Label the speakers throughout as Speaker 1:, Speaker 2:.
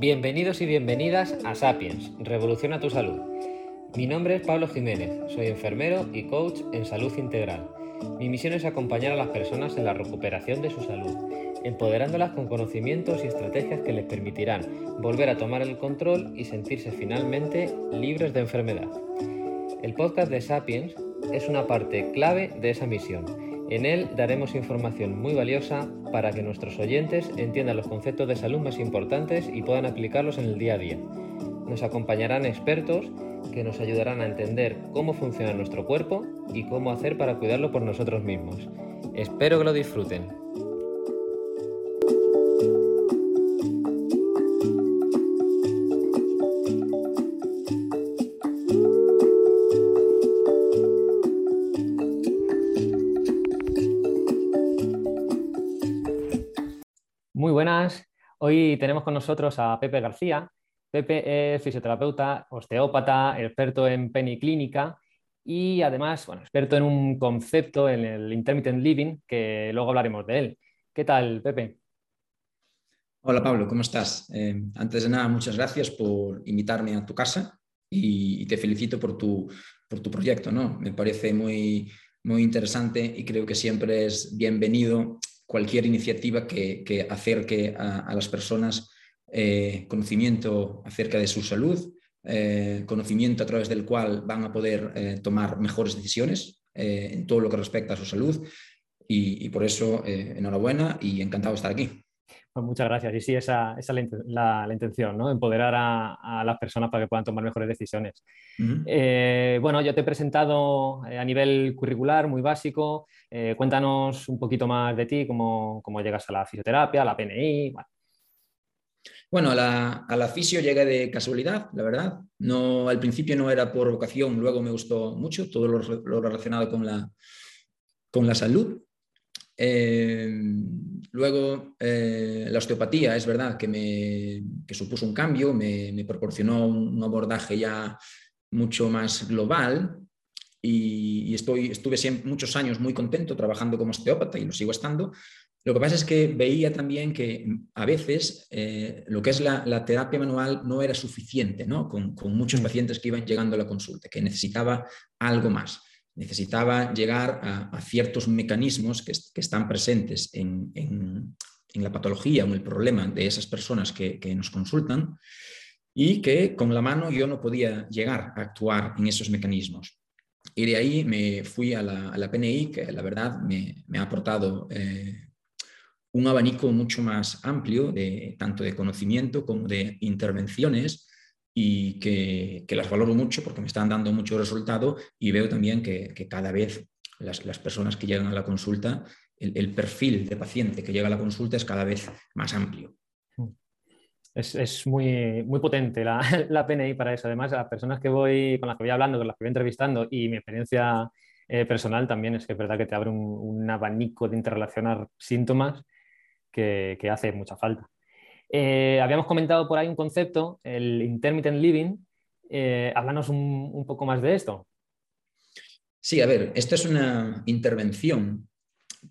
Speaker 1: Bienvenidos y bienvenidas a Sapiens, Revoluciona tu Salud. Mi nombre es Pablo Jiménez, soy enfermero y coach en salud integral. Mi misión es acompañar a las personas en la recuperación de su salud, empoderándolas con conocimientos y estrategias que les permitirán volver a tomar el control y sentirse finalmente libres de enfermedad. El podcast de Sapiens es una parte clave de esa misión. En él daremos información muy valiosa para que nuestros oyentes entiendan los conceptos de salud más importantes y puedan aplicarlos en el día a día. Nos acompañarán expertos que nos ayudarán a entender cómo funciona nuestro cuerpo y cómo hacer para cuidarlo por nosotros mismos. Espero que lo disfruten. Hoy tenemos con nosotros a Pepe García. Pepe es fisioterapeuta, osteópata, experto en peniclínica y además, bueno, experto en un concepto, en el intermittent living, que luego hablaremos de él. ¿Qué tal, Pepe?
Speaker 2: Hola, Pablo, ¿cómo estás? Eh, antes de nada, muchas gracias por invitarme a tu casa y, te felicito por tu, por tu proyecto, ¿no? Me parece muy, muy interesante y creo que siempre es bienvenido cualquier iniciativa que, acerque a, las personas eh, conocimiento acerca de su salud, eh, conocimiento a través del cual van a poder eh, tomar mejores decisiones en todo lo que respecta a su salud. Y, por eso, enhorabuena y encantado de estar aquí.
Speaker 1: Pues muchas gracias. Y sí, esa, es la, intención, ¿no? Empoderar a, las personas para que puedan tomar mejores decisiones. Eh, bueno, yo te he presentado eh, a nivel curricular, muy básico. Eh, cuéntanos un poquito más de ti, cómo, llegas a la fisioterapia, a la PNI.
Speaker 2: Bueno, a la, fisio llegué de casualidad, la verdad. No, al principio no era por vocación, luego me gustó mucho todo lo, lo relacionado con la, con la salud. Em, luego, eh, la osteopatía es verdad que me supuso un cambio, me, proporcionó un, abordaje ya mucho más global y, estoy, estuve muchos años muy contento trabajando como osteópata y lo sigo estando. Lo que pasa es que veía también que a veces eh, lo que es la, terapia manual no era suficiente ¿no? Con, con muchos mm. pacientes que iban llegando a la consulta, que necesitaba algo más necesitaba llegar a, ciertos mecanismos que, están presentes en, la patología o en el problema de esas personas que, nos consultan y que con la mano yo no podía llegar a actuar en esos mecanismos. Y de ahí me fui a la, PNI, que la verdad me, ha aportado eh, un abanico mucho más amplio, de, tanto de conocimiento como de intervenciones, y que, las valoro mucho porque me están dando mucho resultado y veo también que, cada vez las, personas que llegan a la consulta, el, perfil de paciente que llega a la consulta es cada vez más amplio.
Speaker 1: Es, muy, muy potente la, la, PNI para eso. Además, las personas que voy, con las que voy hablando, con las que voy entrevistando y mi experiencia eh, personal también es que es verdad que te abre un, abanico de interrelacionar síntomas que, que hace mucha falta. Eh, habíamos comentado por ahí un concepto, el intermittent living. Eh, háblanos un, poco más de esto.
Speaker 2: Sí, a ver, esta es una intervención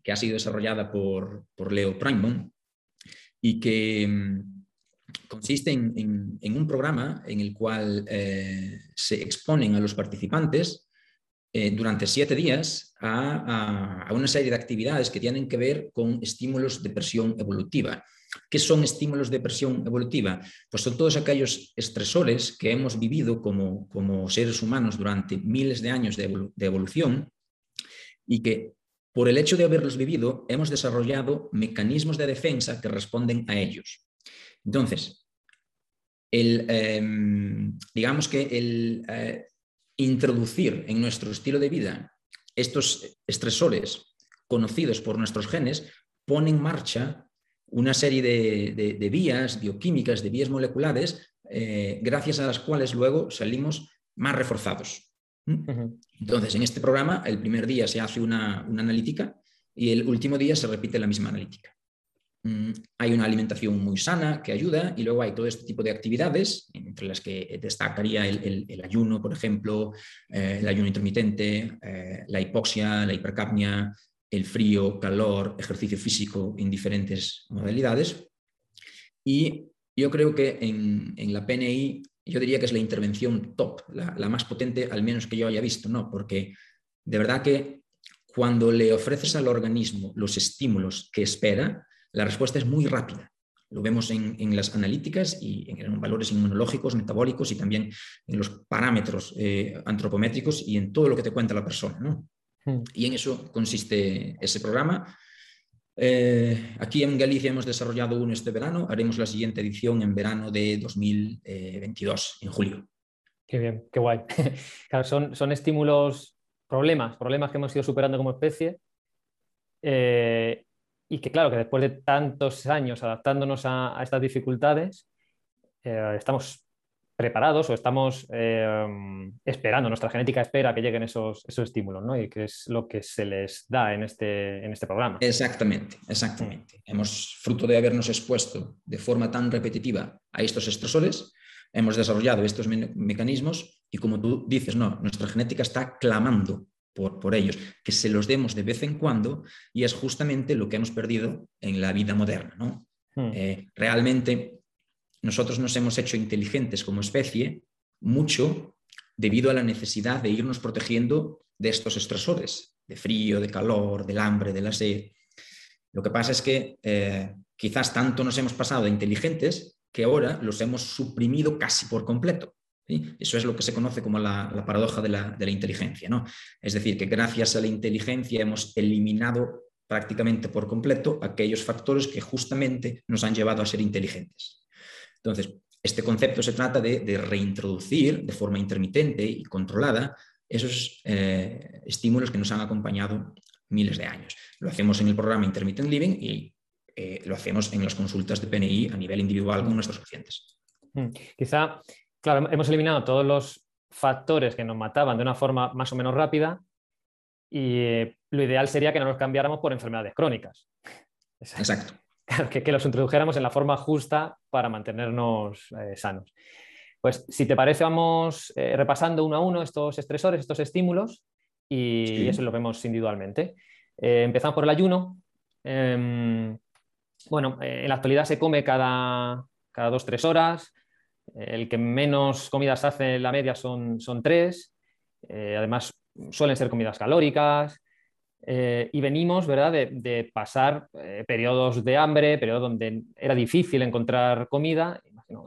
Speaker 2: que ha sido desarrollada por, Leo Primon y que mm, consiste en, un programa en el cual eh, se exponen a los participantes durante siete días a, una serie de actividades que tienen que ver con estímulos de presión evolutiva. ¿Qué son estímulos de presión evolutiva? Pues son todos aquellos estresores que hemos vivido como, seres humanos durante miles de años de, evolución y que por el hecho de haberlos vivido hemos desarrollado mecanismos de defensa que responden a ellos. Entonces, em, digamos que el eh, introducir en nuestro estilo de vida estos estresores conocidos por nuestros genes pone en marcha una serie de, vías bioquímicas, de vías moleculares, eh, gracias a las cuales luego salimos más reforzados. Entonces, en este programa, el primer día se hace una, analítica y el último día se repite la misma analítica. Mm, hay una alimentación muy sana que ayuda y luego hay todo este tipo de actividades, entre las que destacaría el, ayuno, por ejemplo, eh, el ayuno intermitente, eh, la hipoxia, la hipercapnia, el frío, calor, ejercicio físico en diferentes modalidades. Y, yo creo que en, la PNI, yo diría que es la intervención top, la, la, más potente, al menos que yo haya visto, ¿no? Porque de verdad que cuando le ofreces al organismo los estímulos que espera, la respuesta es muy rápida. Lo vemos en, las analíticas y en, valores inmunológicos, metabólicos y también en los parámetros eh, antropométricos y en todo lo que te cuenta la persona. ¿no? Hmm. Y en eso consiste ese programa. Eh, aquí en Galicia hemos desarrollado uno este verano, haremos la siguiente edición en verano de 2022, en julio.
Speaker 1: Qué bien, qué guay. son, son estímulos, problemas, problemas que hemos ido superando como especie eh, y que claro, que después de tantos años adaptándonos a, estas dificultades, eh, estamos preparados o estamos eh, esperando, nuestra genética espera que lleguen esos, esos estímulos, ¿no? Y que es lo que se les da en este, en este programa.
Speaker 2: Exactamente, exactamente. Hemos, fruto de habernos expuesto de forma tan repetitiva a estos estresores, hemos desarrollado estos mecanismos y como tú dices, no, nuestra genética está clamando por, ellos, que se los demos de vez en cuando y es justamente lo que hemos perdido en la vida moderna. ¿no? Hmm. Eh, realmente nosotros nos hemos hecho inteligentes como especie mucho debido a la necesidad de irnos protegiendo de estos estresores, de frío, de calor, del hambre, de la sed. Lo que pasa es que eh, quizás tanto nos hemos pasado de inteligentes que ahora los hemos suprimido casi por completo. Eso es lo que se conoce como la, paradoja de la, inteligencia. ¿no? Es decir, que gracias a la inteligencia hemos eliminado prácticamente por completo aquellos factores que justamente nos han llevado a ser inteligentes. Entonces, este concepto se trata de, reintroducir de forma intermitente y controlada esos eh, estímulos que nos han acompañado miles de años. Lo hacemos en el programa Intermittent Living y eh, lo hacemos en las consultas de PNI a nivel individual con nuestros pacientes.
Speaker 1: Hmm. Quizá claro, hemos eliminado todos los factores que nos mataban de una forma más o menos rápida y eh, lo ideal sería que no los cambiáramos por enfermedades crónicas.
Speaker 2: Exacto.
Speaker 1: que, los introdujéramos en la forma justa para mantenernos eh, sanos. Pues si te parece, vamos eh, repasando uno a uno estos estresores, estos estímulos y eso lo vemos individualmente. empezamos por el ayuno. Em, bueno, en la actualidad se come cada, cada dos, tres horas. El que menos comidas hace en la media son, son tres. Eh, además, suelen ser comidas calóricas. Eh, y venimos ¿verdad? De, pasar eh, periodos de hambre, periodos donde era difícil encontrar comida.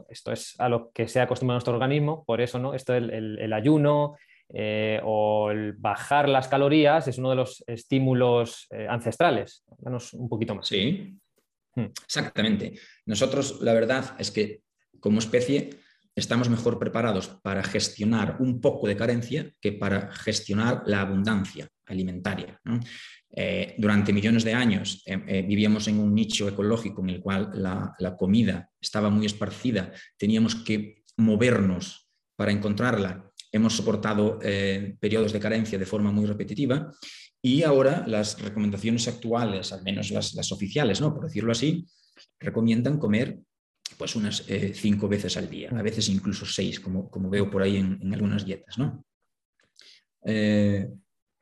Speaker 1: esto es a lo que se ha acostumbrado nuestro organismo, por eso ¿no? esto el, el, ayuno o el bajar las calorías es uno de los estímulos ancestrales. Danos un poquito más.
Speaker 2: Sí, hmm. exactamente. Nosotros, la verdad es que como especie estamos mejor preparados para gestionar un poco de carencia que para gestionar la abundancia alimentaria. Eh, durante millones de años eh, eh, vivíamos en un nicho ecológico en el cual la, comida estaba muy esparcida, teníamos que movernos para encontrarla, hemos soportado periodos de carencia de forma muy repetitiva y ahora las recomendaciones actuales, al menos las, oficiales, ¿no? por decirlo así, recomiendan comer pues unas cinco veces al día, a veces incluso seis, como, como veo por ahí en, algunas dietas. ¿no?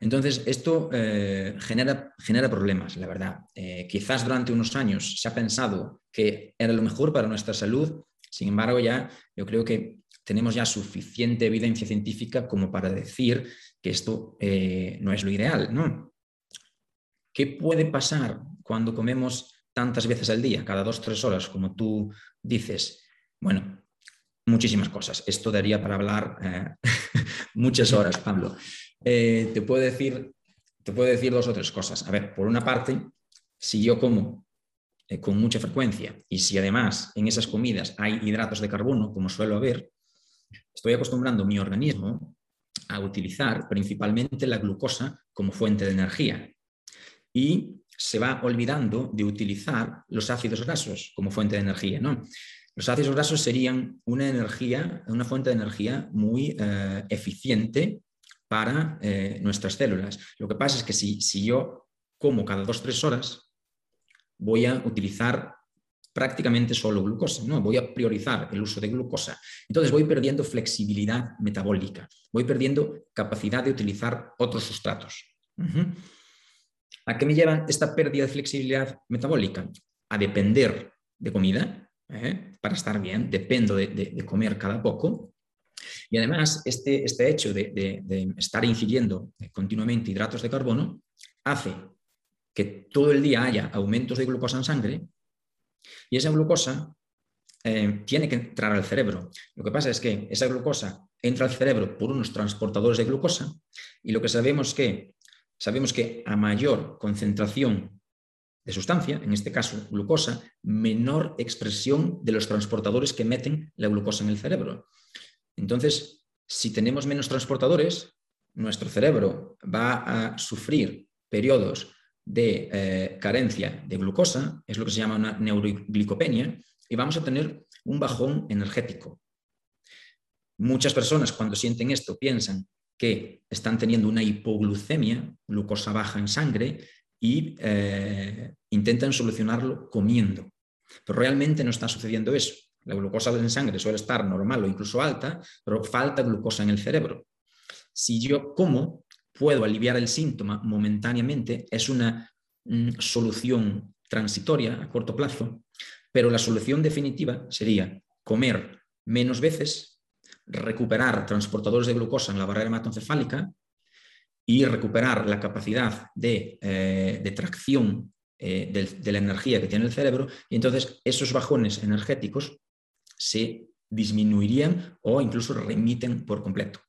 Speaker 2: Entonces, esto eh, genera, problemas, la verdad. quizás durante unos años se ha pensado que era lo mejor para nuestra salud, sin embargo, ya yo creo que tenemos ya suficiente evidencia científica como para decir que esto no es lo ideal. ¿no? ¿Qué puede pasar cuando comemos tantas veces al día, cada dos, tres horas, como tú dices, bueno, muchísimas cosas. Esto daría para hablar eh, muchas horas, Pablo. Eh, te, puedo decir, te puedo decir dos o tres cosas. A ver, por una parte, si yo como eh, con mucha frecuencia y si además en esas comidas hay hidratos de carbono, como suelo haber, estoy acostumbrando mi organismo a utilizar principalmente la glucosa como fuente de energía. Y se va olvidando de utilizar los ácidos grasos como fuente de energía. ¿no? Los ácidos grasos serían una energía, una fuente de energía muy eh, eficiente para eh, nuestras células. Lo que pasa es que si, si yo como cada dos o tres horas, voy a utilizar prácticamente solo glucosa, ¿no? Voy a priorizar el uso de glucosa. Entonces voy perdiendo flexibilidad metabólica, voy perdiendo capacidad de utilizar otros sustratos. ¿A qué me lleva esta pérdida de flexibilidad metabólica? A depender de comida. ¿eh? para estar bien, dependo de, comer cada poco. Y además, este, este hecho de, estar ingiriendo continuamente hidratos de carbono hace que todo el día haya aumentos de glucosa en sangre y esa glucosa eh, tiene que entrar al cerebro. Lo que pasa es que esa glucosa entra al cerebro por unos transportadores de glucosa y lo que sabemos es que sabemos que a mayor concentración de sustancia, en este caso glucosa, menor expresión de los transportadores que meten la glucosa en el cerebro. Entonces, si tenemos menos transportadores, nuestro cerebro va a sufrir periodos de eh, carencia de glucosa, es lo que se llama una neuroglicopenia, y vamos a tener un bajón energético. Muchas personas cuando sienten esto piensan que están teniendo una hipoglucemia, glucosa baja en sangre, y eh, intentan solucionarlo comiendo. Pero realmente no está sucediendo eso. La glucosa en sangre suele estar normal o incluso alta, pero falta glucosa en el cerebro. Si yo como, puedo aliviar el síntoma momentáneamente, es una mm, solución transitoria a corto plazo, pero la solución definitiva sería comer menos veces, recuperar transportadores de glucosa en la barrera hematoencefálica y recuperar la capacidad de, eh, tracción eh, de, la energía que tiene el cerebro, y entonces esos bajones energéticos se disminuirían o incluso remiten por completo.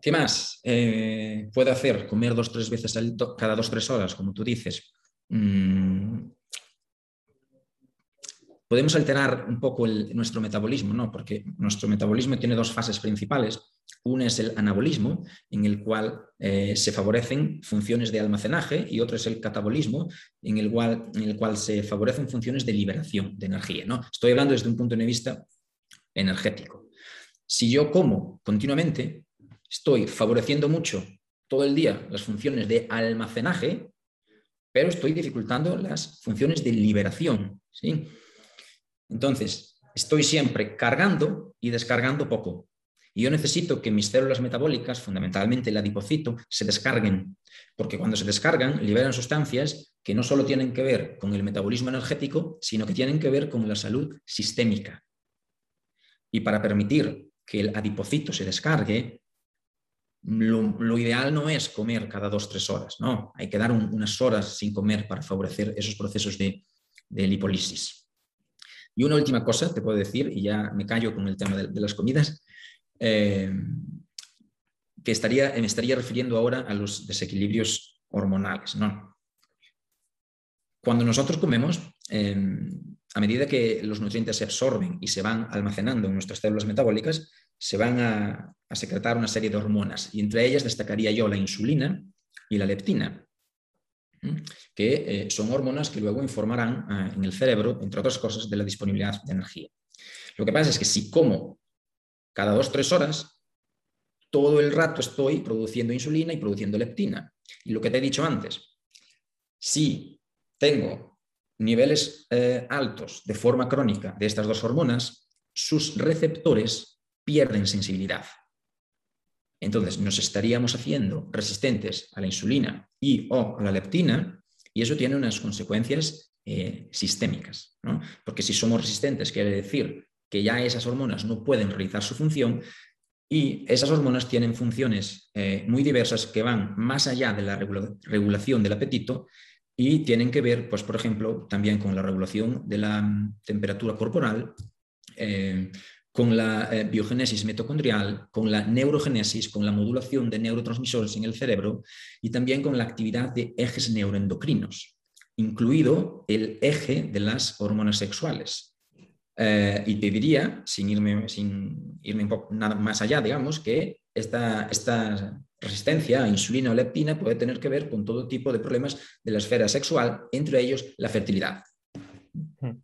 Speaker 2: ¿Qué más eh, puede hacer? Comer dos tres veces cada dos tres horas, como tú dices. Mm, podemos alterar un poco nuestro metabolismo, ¿no? porque nuestro metabolismo tiene dos fases principales. Una es el anabolismo, en el cual eh, se favorecen funciones de almacenaje, y otro es el catabolismo, en el, cual, en el cual se favorecen funciones de liberación de energía. ¿no? Estoy hablando desde un punto de vista energético. Si yo como continuamente, estoy favoreciendo mucho todo el día las funciones de almacenaje, pero estoy dificultando las funciones de liberación. ¿sí? Entonces, estoy siempre cargando y descargando poco. Y yo necesito que mis células metabólicas, fundamentalmente el adipocito, se descarguen, porque cuando se descargan liberan sustancias que no solo tienen que ver con el metabolismo energético, sino que tienen que ver con la salud sistémica. Y para permitir que el adipocito se descargue, lo, ideal no es comer cada dos, tres horas, no, hay que dar unas horas sin comer para favorecer esos procesos de, de lipólisis. Y una última cosa te puedo decir, y ya me callo con el tema de, las comidas, eh, que estaría, me estaría refiriendo ahora a los desequilibrios hormonales. ¿no? Cuando nosotros comemos, eh, a medida que los nutrientes se absorben y se van almacenando en nuestras células metabólicas, se van a, a secretar una serie de hormonas, y entre ellas destacaría yo la insulina y la leptina que eh, son hormonas que luego informarán eh, en el cerebro, entre otras cosas, de la disponibilidad de energía. Lo que pasa es que si como cada dos tres horas, todo el rato estoy produciendo insulina y produciendo leptina. Y lo que te he dicho antes, si tengo niveles eh, altos de forma crónica de estas dos hormonas, sus receptores pierden sensibilidad. Entonces nos estaríamos haciendo resistentes a la insulina y o a la leptina y eso tiene unas consecuencias eh, sistémicas, porque si somos resistentes quiere decir que ya esas hormonas no pueden realizar su función y esas hormonas tienen funciones eh, muy diversas que van más allá de la regulación del apetito y tienen que ver, pues, por ejemplo, también con la regulación de la mm, temperatura corporal, eh, con la eh, biogénesis mitocondrial, con la neurogénesis, con la modulación de neurotransmisores en el cerebro y también con la actividad de ejes neuroendocrinos, incluido el eje de las hormonas sexuales. Eh, y te diría, sin irme, sin irme un poco nada más allá, digamos, que esta, esta resistencia a insulina o leptina puede tener que ver con todo tipo de problemas de la esfera sexual, entre ellos la fertilidad. Hmm.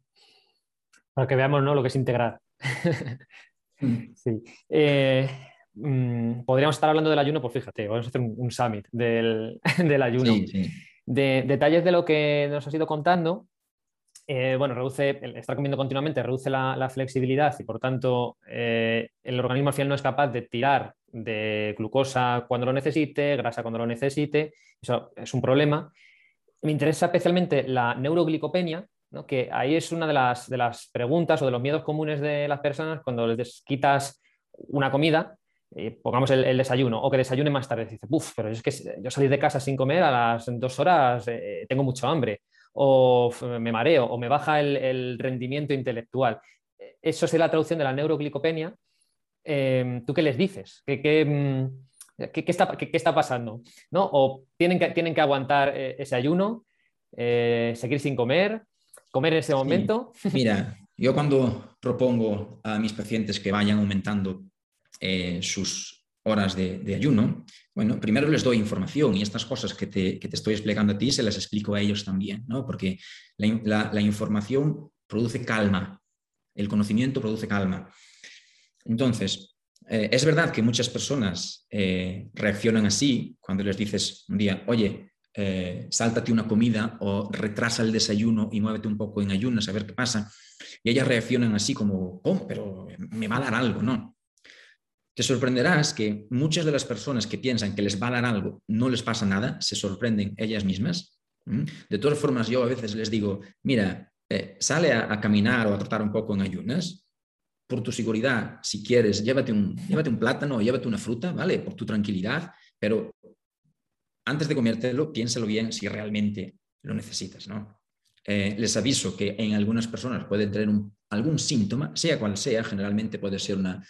Speaker 1: Para que veamos ¿no? lo que es integrar. sí. Eh, mm, podríamos estar hablando del ayuno, pues fíjate, vamos a hacer un, summit del, ayuno. De, detalles de lo que nos has ido contando. Eh, bueno, reduce, el estar comiendo continuamente reduce la, flexibilidad y por tanto eh, el organismo al final no es capaz de tirar de glucosa cuando lo necesite, grasa cuando lo necesite. Eso es un problema. Me interesa especialmente la neuroglicopenia, que ahí es una de las, de las preguntas o de los miedos comunes de las personas cuando les quitas una comida, eh, pongamos el, desayuno, o que desayune más tarde, dice, uff, pero es que yo salir de casa sin comer a las dos horas eh, tengo mucho hambre, o me mareo, o me baja el, rendimiento intelectual. Eso es la traducción de la neuroglicopenia. Em, ¿Tú qué les dices? ¿Qué, qué, mm, está, está, pasando? ¿No? ¿O tienen que, tienen que aguantar eh, ese ayuno, seguir sin comer, comer en ese momento?
Speaker 2: Mira, yo cuando propongo a mis pacientes que vayan aumentando eh, sus horas de, ayuno, bueno, primero les doy información y estas cosas que te, estoy explicando a ti se las explico a ellos también, ¿no? Porque la, información produce calma, el conocimiento produce calma. Entonces, eh, es verdad que muchas personas eh, reaccionan así cuando les dices un día, oye, sáltate una comida o retrasa el desayuno y muévete un poco en ayunas a ver qué pasa. Y ellas reaccionan así como, oh, pero me va a dar algo, ¿no? Te sorprenderás que muchas de las personas que piensan que les va a dar algo no les pasa nada, se sorprenden ellas mismas. De todas formas, yo a veces les digo, mira, eh, sale a, caminar o a trotar un poco en ayunas, por tu seguridad, si quieres, llévate un, llévate un plátano o llévate una fruta, ¿vale? Por tu tranquilidad, pero antes de comértelo, piénsalo bien si realmente lo necesitas, ¿no? Eh, les aviso que en algunas personas pueden tener algún síntoma, sea cual sea, generalmente puede ser una,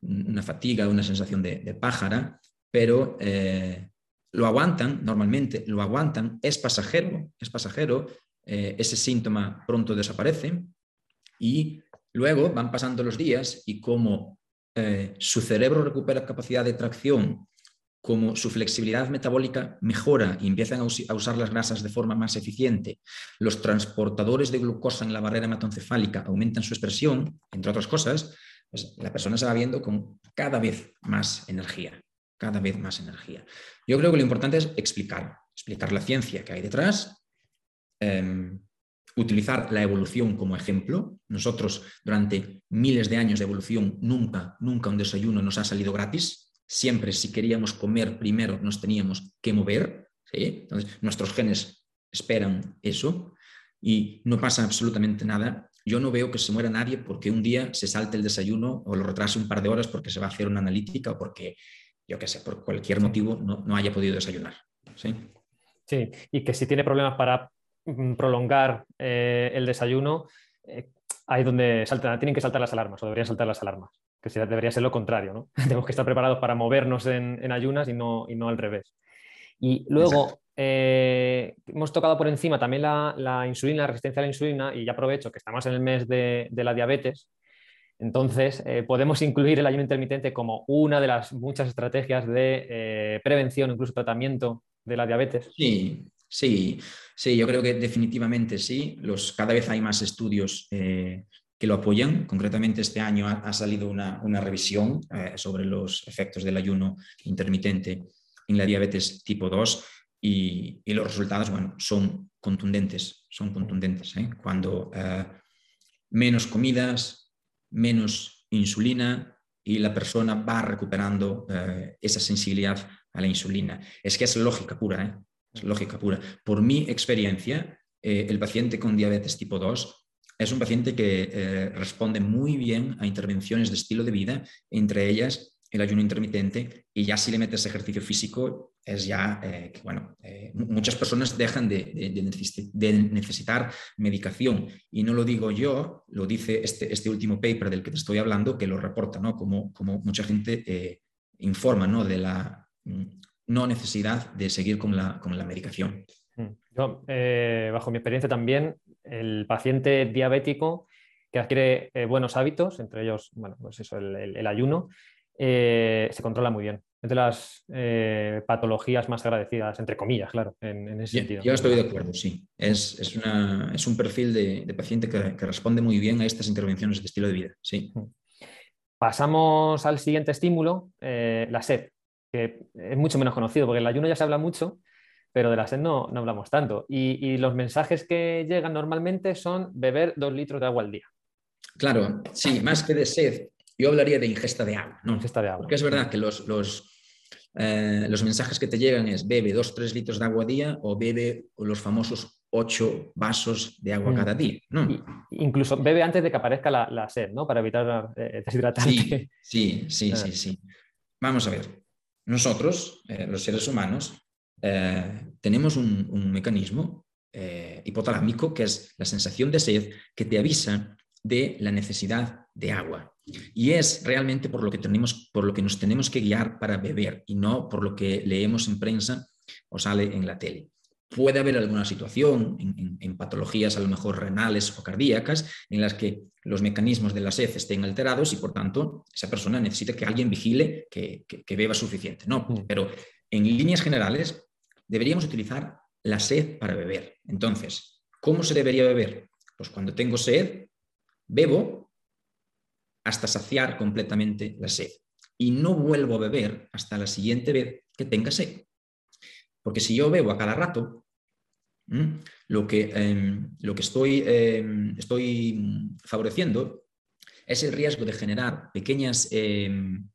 Speaker 2: una fatiga, una sensación de, pájara, pero eh, lo aguantan normalmente, lo aguantan, es pasajero, es pasajero, eh, ese síntoma pronto desaparece y luego van pasando los días y como su cerebro recupera capacidad de tracción, como su flexibilidad metabólica mejora y empiezan a, usar las grasas de forma más eficiente, los transportadores de glucosa en la barrera hematoencefálica aumentan su expresión, entre otras cosas, pues la persona se va viendo con cada vez más energía, cada vez más energía. Yo creo que lo importante es explicar, explicar la ciencia que hay detrás, em, utilizar la evolución como ejemplo. Nosotros durante miles de años de evolución nunca, nunca un desayuno nos ha salido gratis. Siempre si queríamos comer primero nos teníamos que mover. Entonces nuestros genes esperan eso y no pasa absolutamente nada yo no veo que se muera nadie porque un día se salte el desayuno o lo retrase un par de horas porque se va a hacer una analítica o porque, yo qué sé, por cualquier motivo no, haya podido desayunar. ¿sí?
Speaker 1: sí, y que si tiene problemas para mm, prolongar eh, el desayuno, eh, ahí donde saltan, tienen que saltar las alarmas o deberían saltar las alarmas, que debería ser lo contrario. ¿no? Tenemos que estar preparados para movernos en, ayunas y no, y no al revés. Y luego, eh, hemos tocado por encima también la, insulina, la resistencia a la insulina, y ya aprovecho que estamos en el mes de, la diabetes. Entonces, eh, podemos incluir el ayuno intermitente como una de las muchas estrategias de eh, prevención, incluso tratamiento de la diabetes.
Speaker 2: Sí, sí, sí, yo creo que definitivamente sí. Los, cada vez hay más estudios que lo apoyan. Concretamente, este año ha, salido una, una revisión sobre los efectos del ayuno intermitente en la diabetes tipo 2 y, los resultados, bueno, son contundentes, son contundentes. ¿eh? Cuando eh, menos comidas, menos insulina y la persona va recuperando eh, esa sensibilidad a la insulina. Es que es lógica pura, es lógica pura. Por mi experiencia, el paciente con diabetes tipo 2 es un paciente que responde muy bien a intervenciones de estilo de vida, entre ellas el ayuno intermitente y ya si le metes ejercicio físico es ya eh, que, bueno, eh, muchas personas dejan de, necesitar medicación y no lo digo yo, lo dice este, este, último paper del que te estoy hablando que lo reporta, ¿no? Como, como mucha gente eh, informa, ¿no? De la mm, no necesidad de seguir con la, con la medicación.
Speaker 1: Mm. Yo, bajo mi experiencia también, el paciente diabético que adquiere buenos hábitos, entre ellos, bueno, pues eso, el ayuno, eh, se controla muy bien. Es de las eh, patologías más agradecidas, entre comillas, claro, en, ese sentido.
Speaker 2: Yo estoy de acuerdo, sí. Es, es, una, es un perfil de, paciente que, responde muy bien a estas intervenciones de estilo de vida, sí.
Speaker 1: Pasamos al siguiente estímulo, eh, la sed, que es mucho menos conocido, porque el ayuno ya se habla mucho, pero de la sed no, no hablamos tanto. Y, y los mensajes que llegan normalmente son beber dos litros de agua al día.
Speaker 2: Claro, sí, más que de sed, yo hablaría de ingesta de agua. ¿no?
Speaker 1: Ingesta de agua.
Speaker 2: Porque es verdad que los, los, eh, los mensajes que te llegan es bebe 2-3 litros de agua a día o bebe los famosos ocho vasos de agua mm. cada día. ¿no?
Speaker 1: incluso bebe antes de que aparezca la, sed, ¿no? Para evitar eh, deshidratarte.
Speaker 2: Sí, sí, ah. sí, sí, Vamos a ver. Nosotros, eh, los seres humanos, eh, tenemos un, mecanismo hipotalámico que es la sensación de sed que te avisa de la necesidad de agua. Y es realmente por lo que, tenemos, por lo que nos tenemos que guiar para beber y no por lo que leemos en prensa o sale en la tele. Puede haber alguna situación en, patologías a lo mejor renales o cardíacas en las que los mecanismos de la sed estén alterados y por tanto esa persona necesita que alguien vigile que, beba suficiente. No, mm. pero en líneas generales deberíamos utilizar la sed para beber. Entonces, ¿cómo se debería beber? Pues cuando tengo sed, bebo hasta saciar completamente la sed y no vuelvo a beber hasta la siguiente vez que tenga sed. Porque si yo bebo a cada rato, lo que, em, lo que estoy, em, estoy favoreciendo es el riesgo de generar pequeñas, em,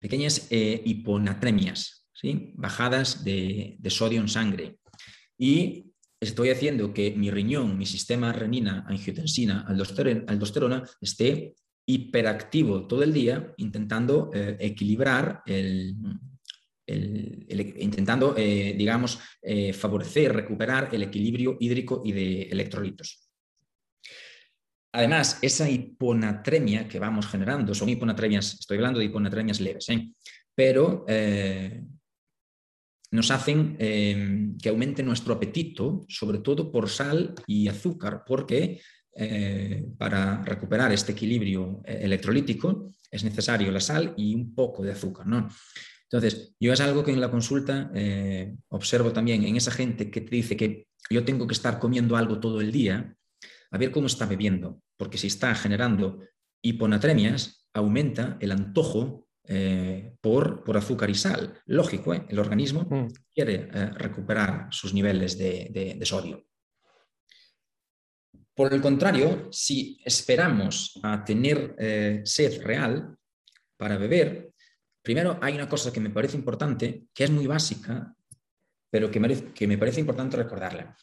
Speaker 2: pequeñas eh, hiponatremias, ¿sí? bajadas de, sodio en sangre. Y estoy haciendo que mi riñón, mi sistema renina, angiotensina, aldosterona, esté hiperactivo todo el día intentando eh, equilibrar el, intentando, eh, digamos, eh, favorecer, recuperar el equilibrio hídrico y de electrolitos. Además, esa hiponatremia que vamos generando, son hiponatremias, estoy hablando de hiponatremias leves, ¿eh? pero nos hacen que aumente nuestro apetito, sobre todo por sal y azúcar, porque para recuperar este equilibrio electrolítico es necesario la sal y un poco de azúcar. ¿no? Entonces, yo es algo que en la consulta eh, observo también en esa gente que te dice que yo tengo que estar comiendo algo todo el día, a ver cómo está bebiendo, porque si está generando hiponatremias, aumenta el antojo eh, por, por, azúcar y sal. Lógico, ¿eh? el organismo mm. quiere recuperar sus niveles de, de sodio. Por el contrario, si esperamos a tener sed real para beber, Primero, hay una cosa que me parece importante, que es muy básica, pero que, me parece importante recordarla.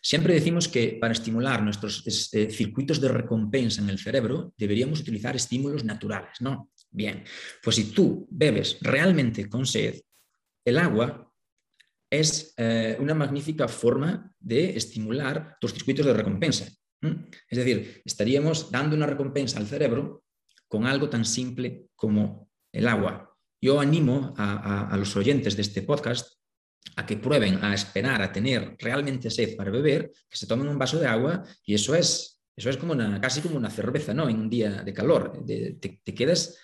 Speaker 2: Siempre decimos que para estimular nuestros este, circuitos de recompensa en el cerebro deberíamos utilizar estímulos naturales, ¿no? Bien, pues si tú bebes realmente con sed, el agua es eh, una magnífica forma de estimular tus circuitos de recompensa. Es decir, estaríamos dando una recompensa al cerebro con algo tan simple como el agua. Yo animo a, los oyentes de este podcast a que prueben a esperar a tener realmente sed para beber, que se tomen un vaso de agua y eso es, eso es casi como una cerveza, ¿no? En un día de calor. te, quedas,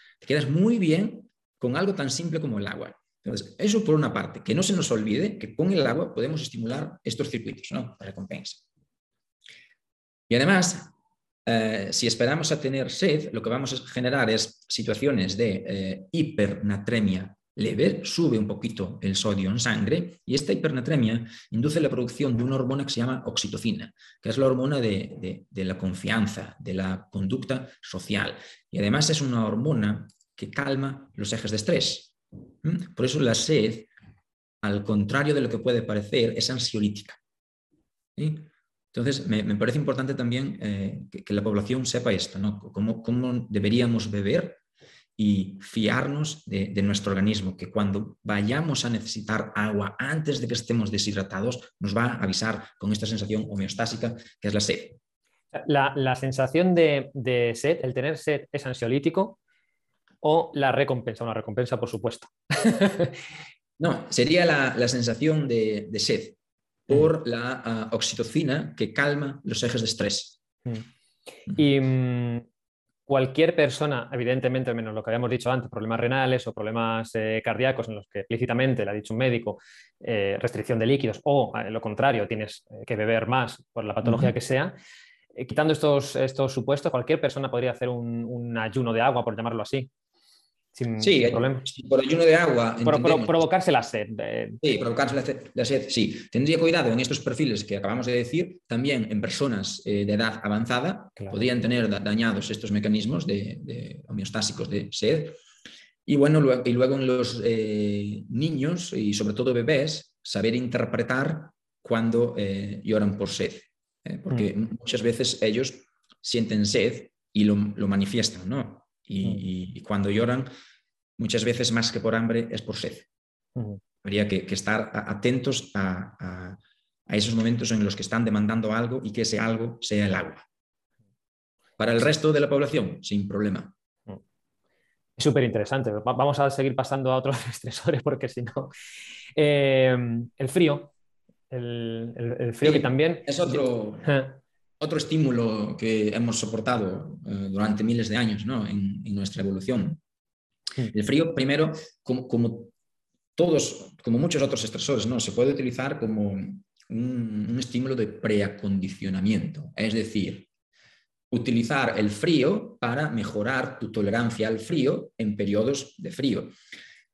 Speaker 2: muy bien con algo tan simple como el agua. Entonces, eso por una parte, que no se nos olvide que con el agua podemos estimular estos circuitos, ¿no? De recompensa. Y además, eh, si esperamos a tener sed, lo que vamos a generar es situaciones de eh, hipernatremia leve, sube un poquito el sodio en sangre y esta hipernatremia induce la producción de una hormona que se llama oxitocina, que es la hormona de, la confianza, de la conducta social. Y además es una hormona que calma los ejes de estrés. ¿Mm? Por eso la sed, al contrario de lo que puede parecer, es ansiolítica. Entonces, me, parece importante también eh, que, la población sepa esto, ¿no? Cómo, deberíamos beber y fiarnos de, nuestro organismo, que cuando vayamos a necesitar agua antes de que estemos deshidratados, nos va a avisar con esta sensación homeostásica que es la sed.
Speaker 1: La, sensación de, sed, el tener sed, es ansiolítico o la recompensa, una recompensa, por supuesto.
Speaker 2: no, sería la, sensación de sed por la ah, oxitocina que calma los ejes de estrés.
Speaker 1: Y mm, cualquier persona, evidentemente, menos lo que habíamos dicho antes, problemas renales o problemas eh, cardíacos en los que explícitamente le ha dicho un médico eh, restricción de líquidos o, lo contrario, tienes eh, que beber más por la patología que sea, quitando estos, estos supuestos, cualquier persona podría hacer un ayuno de agua, por llamarlo así
Speaker 2: sí, por ayuno de agua.
Speaker 1: provocarse la sed.
Speaker 2: Sí, provocarse la sed, sí. Tendría cuidado en estos perfiles que acabamos de decir, también en personas eh, de edad avanzada, podrían tener dañados estos mecanismos de, homeostásicos de sed. Y bueno, y luego en los eh, niños y sobre todo bebés, saber interpretar cuando lloran por sed, porque mm. muchas veces ellos sienten sed y lo, manifiestan, ¿no? Y, cuando lloran, muchas veces más que por hambre es por sed. Habría que, estar atentos a, esos momentos en los que están demandando algo y que ese algo sea el agua. Para el resto de la población, sin problema.
Speaker 1: Es súper interesante. Vamos a seguir pasando a otros estresores porque si no... Eh, el frío. El, frío que también...
Speaker 2: Es otro... otro estímulo que hemos soportado eh, durante miles de años en, nuestra evolución. El frío, primero, como, todos, como muchos otros estresores, ¿no? se puede utilizar como un, estímulo de preacondicionamiento, es decir, utilizar el frío para mejorar tu tolerancia al frío en periodos de frío.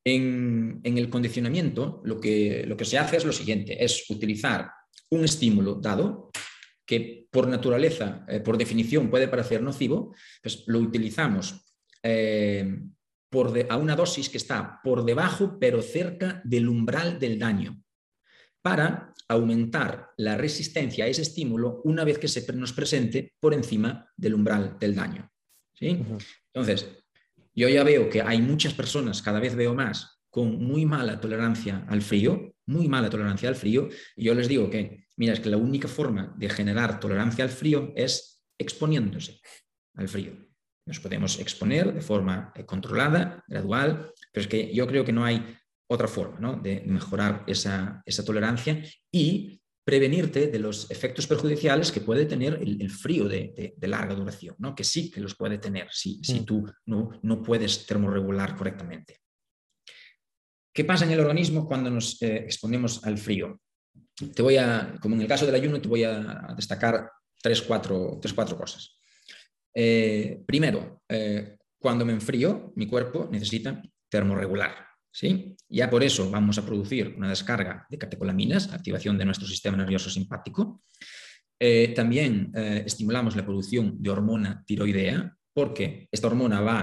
Speaker 2: En, el condicionamiento, lo que, lo que se hace es lo siguiente, es utilizar un estímulo dado, que por naturaleza, eh, por definición, puede parecer nocivo, pues lo utilizamos eh, por a una dosis que está por debajo, pero cerca del umbral del daño, para aumentar la resistencia a ese estímulo una vez que se nos presente por encima del umbral del daño. ¿sí? Entonces, yo ya veo que hay muchas personas, cada vez veo más, con muy mala tolerancia al frío, muy mala tolerancia al frío, y yo les digo que Mira, es que la única forma de generar tolerancia al frío es exponiéndose al frío. Nos podemos exponer de forma eh, controlada, gradual, pero es que yo creo que no hay otra forma de mejorar esa, tolerancia y prevenirte de los efectos perjudiciales que puede tener el, frío de, larga duración, ¿no? que sí que los puede tener si, si mm. tú no, no puedes termorregular correctamente. ¿Qué pasa en el organismo cuando nos eh, exponemos al frío? te voy a, como en el caso del ayuno, te voy a destacar tres, cuatro, tres, cuatro cosas. Eh, primero, eh, cuando me enfrío, mi cuerpo necesita termorregular. ¿sí? Ya por eso vamos a producir una descarga de catecolaminas, activación de nuestro sistema nervioso simpático. También estimulamos la producción de hormona tiroidea, porque esta hormona va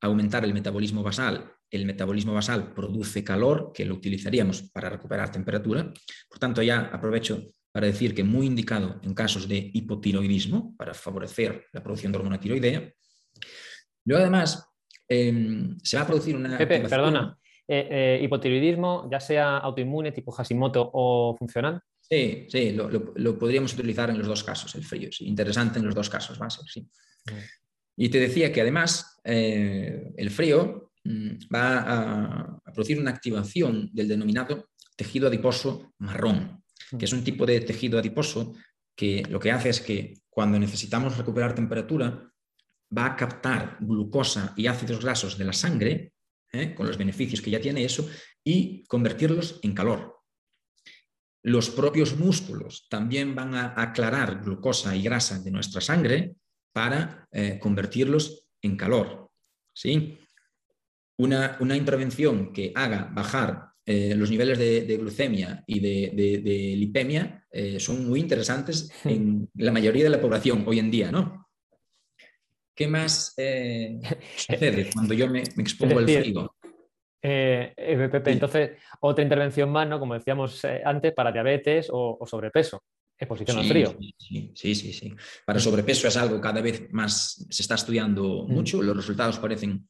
Speaker 2: a aumentar el metabolismo basal el metabolismo basal produce calor, que lo utilizaríamos para recuperar temperatura. Por tanto, ya aprovecho para decir que muy indicado en casos de hipotiroidismo, para favorecer la producción de hormona tiroidea. Luego, además, em, se va a producir una...
Speaker 1: Pepe, perdona. Eh, eh, hipotiroidismo, ya sea autoinmune, tipo Hashimoto o funcional.
Speaker 2: Sí, sí, lo, podríamos utilizar en los dos casos, el frío. Sí, interesante en los dos casos, va a ser, sí. Y te decía que además eh, el frío va a, producir una activación del denominado tejido adiposo marrón, que es un tipo de tejido adiposo que lo que hace es que cuando necesitamos recuperar temperatura, va a captar glucosa y ácidos grasos de la sangre, ¿eh? con los beneficios que ya tiene eso, y convertirlos en calor. Los propios músculos también van a aclarar glucosa y grasa de nuestra sangre para eh, convertirlos en calor. ¿sí? Una, intervención que haga bajar eh, los niveles de, glucemia y de, lipemia eh, son muy interesantes en la mayoría de la población hoy en día, ¿no? ¿Qué más eh, sucede cuando yo me, expongo al frío?
Speaker 1: Entonces, otra intervención más, ¿no? Como decíamos antes, para diabetes o, sobrepeso. Exposición al frío.
Speaker 2: Sí, sí, sí, sí, Para sobrepeso es algo cada vez más se está estudiando mucho. Los resultados parecen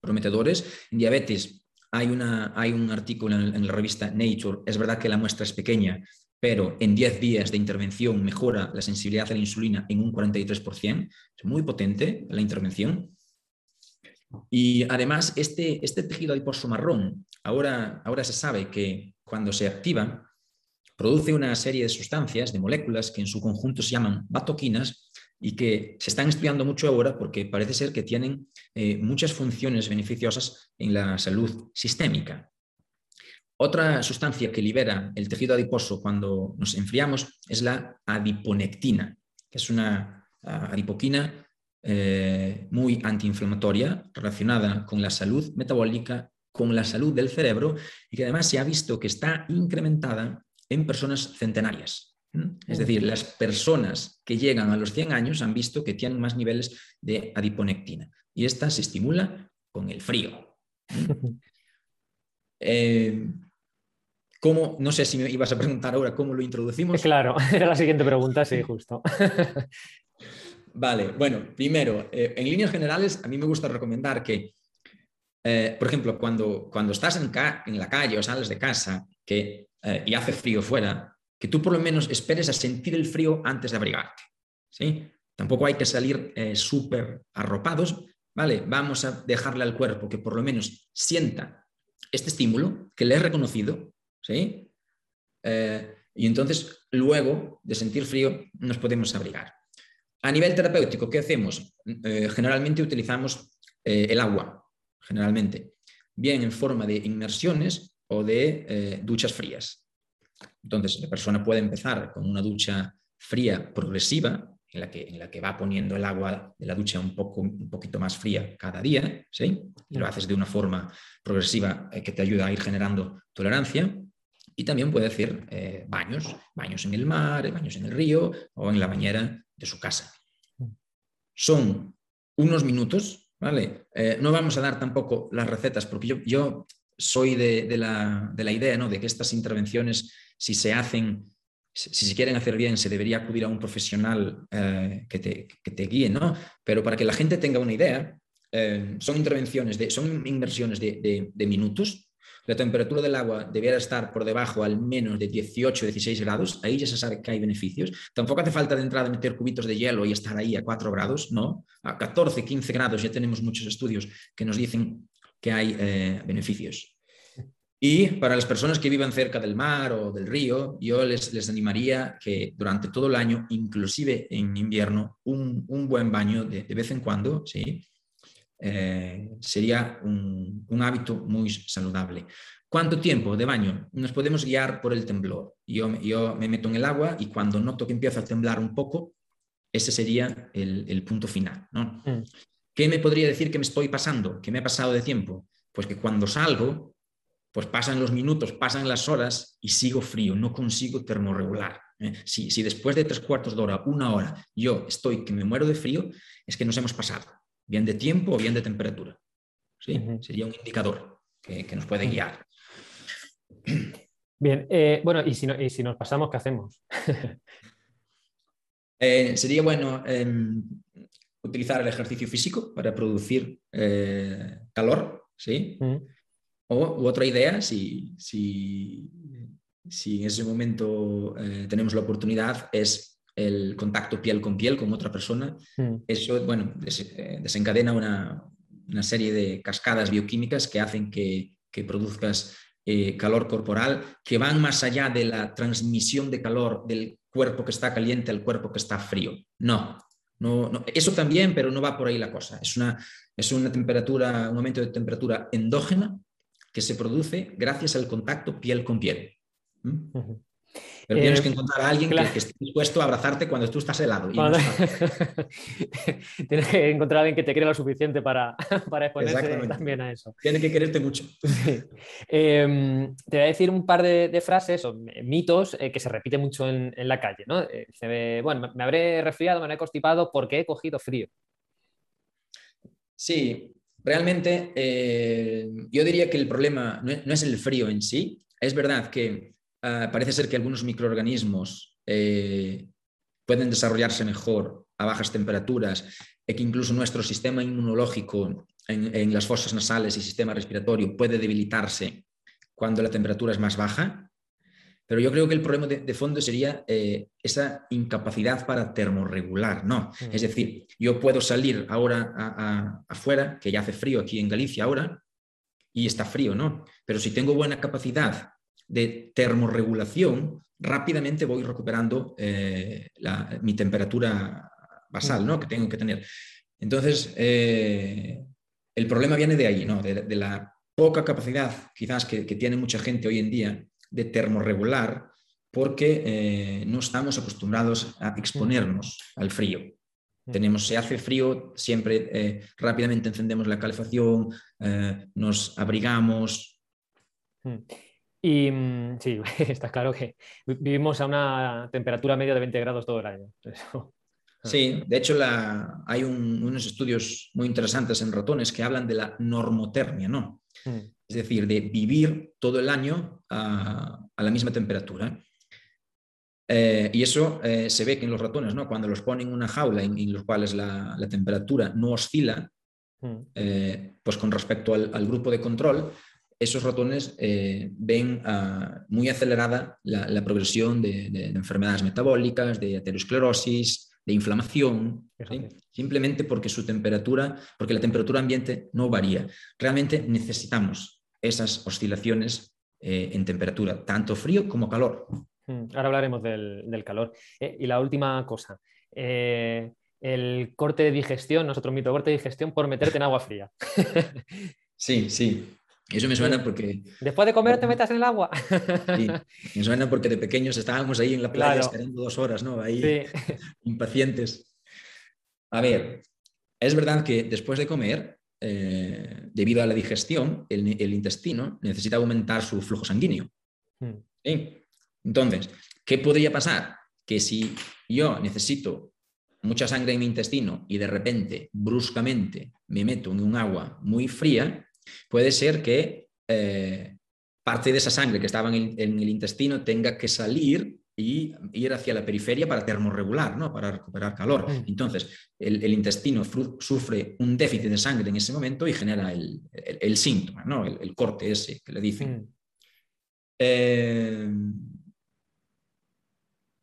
Speaker 2: prometedores. En diabetes hay, una, hay un artículo en, la revista Nature, es verdad que la muestra es pequeña, pero en 10 días de intervención mejora la sensibilidad a la insulina en un 43%, es muy potente la intervención. Y además, este, este tejido adiposo marrón, ahora, ahora se sabe que cuando se activa, produce una serie de sustancias, de moléculas que en su conjunto se llaman batoquinas, y que se están estudiando mucho ahora porque parece ser que tienen eh, muchas funciones beneficiosas en la salud sistémica. Otra sustancia que libera el tejido adiposo cuando nos enfriamos es la adiponectina, que es una adipoquina eh, muy antiinflamatoria relacionada con la salud metabólica, con la salud del cerebro y que además se ha visto que está incrementada en personas centenarias. Es decir, las personas que llegan a los 100 años han visto que tienen más niveles de adiponectina y esta se estimula con el frío. Eh, ¿cómo, no sé si me ibas a preguntar ahora cómo lo introducimos?
Speaker 1: Claro, era la siguiente pregunta, sí, justo.
Speaker 2: Vale, bueno, primero, eh, en líneas generales, a mí me gusta recomendar que, eh, por ejemplo, cuando, cuando estás en, en, la calle o sales de casa que, eh, y hace frío fuera, que tú por lo menos esperes a sentir el frío antes de abrigarte. ¿sí? Tampoco hay que salir súper arropados, ¿vale? Vamos a dejarle al cuerpo que por lo menos sienta este estímulo, que le he reconocido, ¿sí? y entonces, luego de sentir frío, nos podemos abrigar. A nivel terapéutico, ¿qué hacemos? Eh, generalmente utilizamos eh, el agua, generalmente, bien en forma de inmersiones o de eh, duchas frías. Entonces, la persona puede empezar con una ducha fría progresiva, en la que, en la que va poniendo el agua de la ducha un, poco, un poquito más fría cada día, ¿sí? Y lo haces de una forma progresiva que te ayuda a ir generando tolerancia. Y también puede hacer baños, baños en el mar, baños en el río o en la bañera de su casa. Son unos minutos, ¿vale? Eh, no vamos a dar tampoco las recetas, porque yo, yo soy de, la, idea, ¿no? De que estas intervenciones, si se hacen, si se quieren hacer bien, se debería acudir a un profesional eh, que, te, que, te, guíe, ¿no? Pero para que la gente tenga una idea, eh, son intervenciones, de, son inversiones de, de minutos, la temperatura del agua debiera estar por debajo al menos de 18, 16 grados, ahí ya se sabe que hay beneficios. Tampoco hace falta de entrada meter cubitos de hielo y estar ahí a 4 grados, no. A 14, 15 grados ya tenemos muchos estudios que nos dicen que hay eh, beneficios. Y para las personas que vivan cerca del mar o del río, yo les, les animaría que durante todo el año, inclusive en invierno, un, buen baño de, de, vez en cuando, ¿sí? Eh, sería un, hábito muy saludable. ¿Cuánto tiempo de baño? Nos podemos guiar por el temblor. Yo, yo me meto en el agua y cuando noto que empieza a temblar un poco, ese sería el, punto final. ¿no? Mm. ¿Qué me podría decir que me estoy pasando? ¿Qué me ha pasado de tiempo? Pues que cuando salgo, pues pasan los minutos, pasan las horas y sigo frío, no consigo termorregular. ¿eh? Si, si después de tres cuartos de hora, una hora, yo estoy que me muero de frío, es que nos hemos pasado bien de tiempo o bien de temperatura. ¿sí? Sería un indicador que, nos puede guiar.
Speaker 1: Bien, eh, bueno, ¿y si, si, nos pasamos, qué hacemos?
Speaker 2: Eh, sería bueno em, utilizar el ejercicio físico para producir calor, ¿sí? O otra idea, si, si, si en ese momento tenemos la oportunidad, es el contacto piel con piel con otra persona, hmm. eso bueno, eh, desencadena una, serie de cascadas bioquímicas que hacen que, produzcas eh, calor corporal, que van más allá de la transmisión de calor del cuerpo que está caliente al cuerpo que está frío. No, no, no, eso también, pero no va por ahí la cosa. Es una, es una temperatura, un aumento de temperatura endógena que se produce gracias al contacto piel con piel. ¿Mm? Pero tienes que eh, encontrar a alguien que, esté dispuesto a abrazarte cuando tú estás helado.
Speaker 1: tienes que encontrar a alguien que te quiera lo suficiente para, para exponerse también a eso.
Speaker 2: Tiene que quererte mucho.
Speaker 1: Em, te voy a decir un par de, frases o mitos eh, que se repiten mucho en, la calle. ¿no? Eh, bueno, me habré resfriado, me habré constipado porque he cogido frío.
Speaker 2: Sí, realmente yo diría que el problema no es el frío en sí. Es verdad que Ah, parece ser que algunos microorganismos eh, pueden desarrollarse mejor a bajas temperaturas y que incluso nuestro sistema inmunológico en, las fosas nasales y sistema respiratorio puede debilitarse cuando la temperatura es más baja. Pero yo creo que el problema de, fondo sería eh, esa incapacidad para termorregular, ¿no? Mm. Es decir, yo puedo salir ahora afuera, que ya hace frío aquí en Galicia ahora, y está frío, ¿no? Pero si tengo buena capacidad de termorregulación, rápidamente voy recuperando eh, mi temperatura basal ¿no? que tengo que tener. Entonces, eh, el problema viene de ahí, ¿no? de, la poca capacidad quizás que, tiene mucha gente hoy en día de termorregular porque eh, no estamos acostumbrados a exponernos al frío. Tenemos, se hace frío, siempre rápidamente encendemos la calefacción, nos abrigamos.
Speaker 1: Y mm, sí, está claro que vivimos a una temperatura media de 20 grados todo el año.
Speaker 2: Sí, de hecho hay unos estudios muy interesantes en ratones que hablan de la normotermia, ¿no? Mm. Es decir, de vivir todo el año a, la misma temperatura. Eh, y eso eh, se ve que en los ratones, ¿no? cuando los ponen en una jaula en, los cuales la, temperatura no oscila, mm. eh, pues con respecto al, grupo de control, esos ratones ven ah, muy acelerada la, progresión de, de, enfermedades metabólicas, de aterosclerosis, de inflamación, simplemente porque su temperatura, porque la temperatura ambiente no varía. Realmente necesitamos esas oscilaciones eh, en temperatura, tanto frío como calor.
Speaker 1: Hmm, ahora hablaremos del, calor. Eh, y la última cosa, eh, el corte de digestión, nosotros mito corte de digestión por meterte en agua fría.
Speaker 2: sí, sí. Eso me suena porque...
Speaker 1: Después de comer te metas en el agua.
Speaker 2: Sí, me suena porque de pequeños estábamos ahí en la playa esperando dos horas, ¿no? Ahí impacientes. A ver, es verdad que después de comer, eh, debido a la digestión, el, intestino necesita aumentar su flujo sanguíneo. Hmm. Entonces, ¿qué podría pasar? Que si yo necesito mucha sangre en mi intestino y de repente, bruscamente, me meto en un agua muy fría, Puede ser que eh, parte de esa sangre que estaba en el, intestino tenga que salir y ir hacia la periferia para termorregular, ¿no? para recuperar calor. Mm. Entonces, el, intestino sufre un déficit de sangre en ese momento y genera el, síntoma, ¿no? el, corte ese que le dicen. Mm. Eh,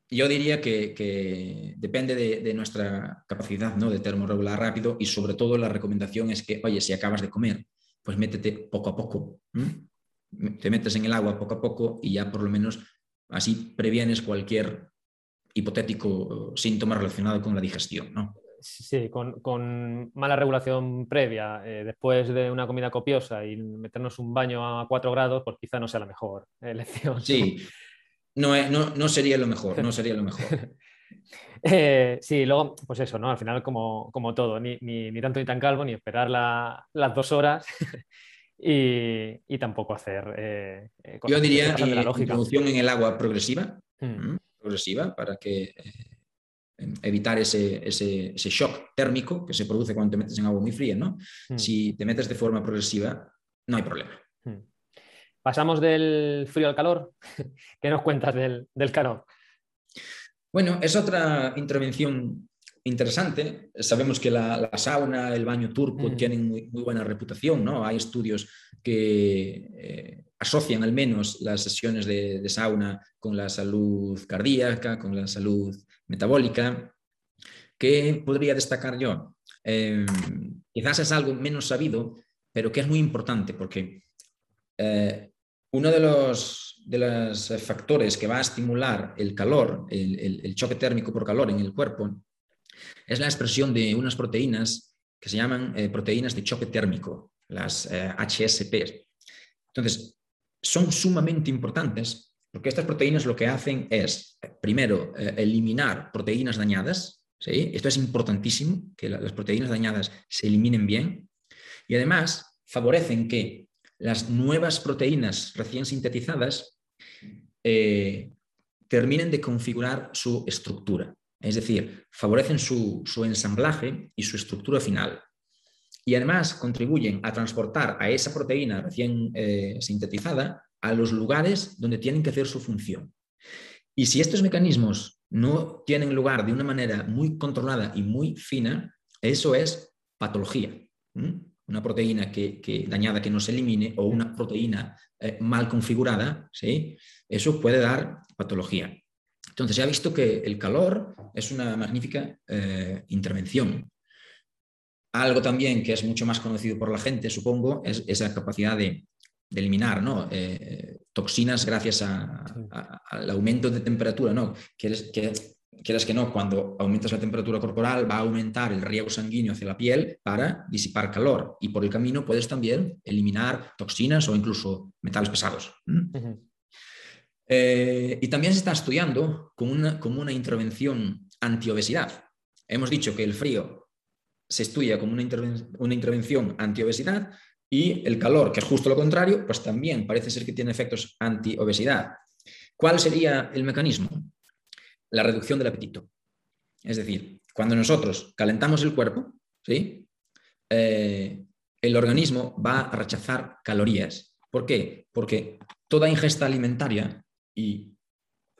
Speaker 2: yo diría que, depende de, nuestra capacidad ¿no? de termorregular rápido y sobre todo la recomendación es que, oye, si acabas de comer pues métete poco a poco. Te metes en el agua poco a poco y ya por lo menos así previenes cualquier hipotético síntoma relacionado con la digestión. ¿no?
Speaker 1: Sí, con, mala regulación previa, eh, después de una comida copiosa y meternos un baño a 4 grados, pues quizá no sea la mejor elección.
Speaker 2: Sí, no, no, no sería lo mejor, no sería lo mejor.
Speaker 1: Eh, sí, luego, pues eso, ¿no? Al final, como, todo, ni, ni, tanto ni tan calvo, ni esperar las dos horas y, tampoco hacer.
Speaker 2: Eh, eh, Yo diría la introducción en el agua progresiva, hmm. progresiva, para que evitar ese, ese, shock térmico que se produce cuando te metes en agua muy fría, ¿no? Hmm. Si te metes de forma progresiva, no hay problema. Hmm.
Speaker 1: Pasamos del frío al calor. ¿Qué nos cuentas del, del calor?
Speaker 2: Bueno, es otra intervención interesante. Sabemos que la, sauna, el baño turco mm. tienen muy, buena reputación, ¿no? Hay estudios que eh, asocian al menos las sesiones de, sauna con la salud cardíaca, con la salud metabólica. ¿Qué podría destacar yo? Em, quizás es algo menos sabido, pero que es muy importante porque eh, uno de los de los factores que va a estimular el calor, el, choque térmico por calor en el cuerpo, es la expresión de unas proteínas que se llaman eh, proteínas de choque térmico, las HSP. Eh, Entonces, son sumamente importantes porque estas proteínas lo que hacen es, primero, eh, eliminar proteínas dañadas. ¿sí? Esto es importantísimo, que las proteínas dañadas se eliminen bien. Y además, favorecen que las nuevas proteínas recién sintetizadas terminen de configurar su estructura. Es decir, favorecen su, ensamblaje y su estructura final. Y además contribuyen a transportar a esa proteína recién eh, sintetizada a los lugares donde tienen que hacer su función. Y si estos mecanismos no tienen lugar de una manera muy controlada y muy fina, eso es patología. Una proteína que, dañada que no se elimine o una proteína eh, mal configurada, ¿sí? eso puede dar patología. Entonces, se ha visto que el calor es una magnífica eh, intervención. Algo también que es mucho más conocido por la gente, supongo, es esa capacidad de, eliminar ¿no? Eh, toxinas gracias al aumento de temperatura. ¿no? Que, que, quieras que no, cuando aumentas la temperatura corporal va a aumentar el riego sanguíneo hacia la piel para disipar calor y por el camino puedes también eliminar toxinas o incluso metales pesados. Eh, y también se está estudiando como una, como una intervención antiobesidad. Hemos dicho que el frío se estudia como una, una intervención antiobesidad y el calor, que es justo lo contrario, pues también parece ser que tiene efectos antiobesidad. ¿Cuál sería el mecanismo? La reducción del apetito. Es decir, cuando nosotros calentamos el cuerpo, ¿sí? Eh, el organismo va a rechazar calorías ¿Por qué? Porque toda ingesta alimentaria y,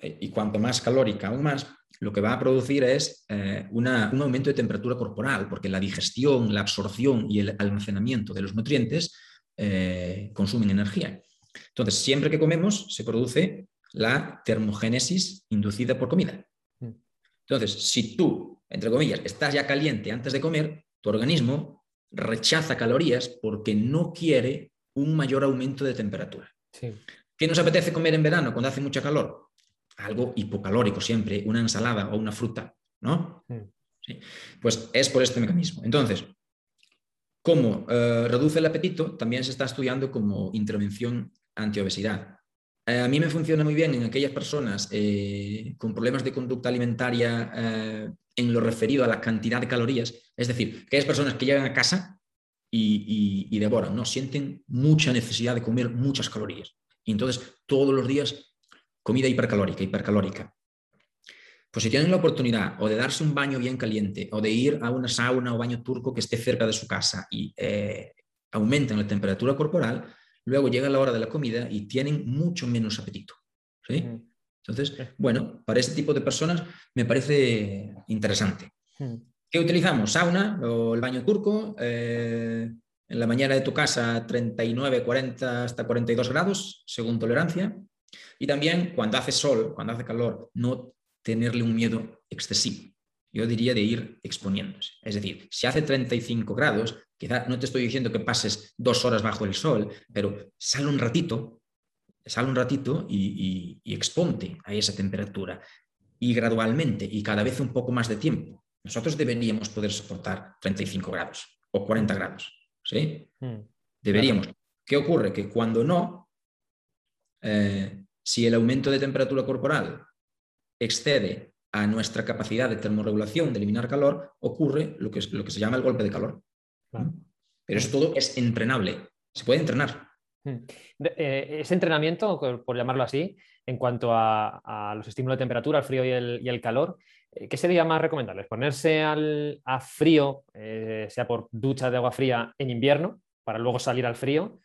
Speaker 2: y cuanto más calórica aún más, lo que va a producir es eh, un aumento de temperatura corporal, porque la digestión, la absorción y el almacenamiento de los nutrientes eh, consumen energía. Entonces, siempre que comemos se produce la termogénesis inducida por comida. Mm. Entonces, si tú, entre comillas, estás ya caliente antes de comer, tu organismo rechaza calorías porque no quiere un mayor aumento de temperatura. ¿Qué nos apetece comer en verano cuando hace mucha calor? algo hipocalórico siempre, una ensalada o una fruta, ¿no? Mm. Pues es por este mecanismo. Entonces, ¿cómo eh, reduce el apetito? También se está estudiando como intervención antiobesidad. Eh, a mí me funciona muy bien en aquellas personas eh, con problemas de conducta alimentaria en lo referido a la cantidad de calorías, es decir, aquellas personas que llegan a casa y, y devoran, ¿no? Sienten mucha necesidad de comer muchas calorías. Y entonces todos los días comida hipercalórica, hipercalórica. Pues si tienen la oportunidad o de darse un baño bien caliente o de ir a una sauna o baño turco que esté cerca de su casa y eh, aumentan la temperatura corporal, luego llega la hora de la comida y tienen mucho menos apetito. Entonces, bueno, para este tipo de personas me parece interesante. ¿Qué utilizamos? Sauna o el baño turco. Eh, en la mañana de tu casa 39, 40 hasta 42 grados, según tolerancia. Y también cuando hace sol, cuando hace calor, no tenerle un miedo excesivo. Yo diría de ir exponiéndose. Es decir, si hace 35 grados, quizá no te estoy diciendo que pases dos horas bajo el sol, pero sale un ratito, sale un ratito y, exponte a esa temperatura. Y gradualmente y cada vez un poco más de tiempo. Nosotros deberíamos poder soportar 35 grados o 40 grados. ¿Sí? Hmm. Deberíamos. ¿Qué ocurre? Que cuando no, eh, si el aumento de temperatura corporal excede a nuestra capacidad de termorregulación, de eliminar calor, ocurre lo que, es, lo que se llama el golpe de calor. Pero eso todo es entrenable, se puede entrenar.
Speaker 1: Hmm. Eh, ese entrenamiento, por llamarlo así, en cuanto a, los estímulos de temperatura, el frío y el, calor, ¿qué sería más recomendable? ¿Ponerse al, a frío, eh, sea por ducha de agua fría en invierno, para luego salir al frío?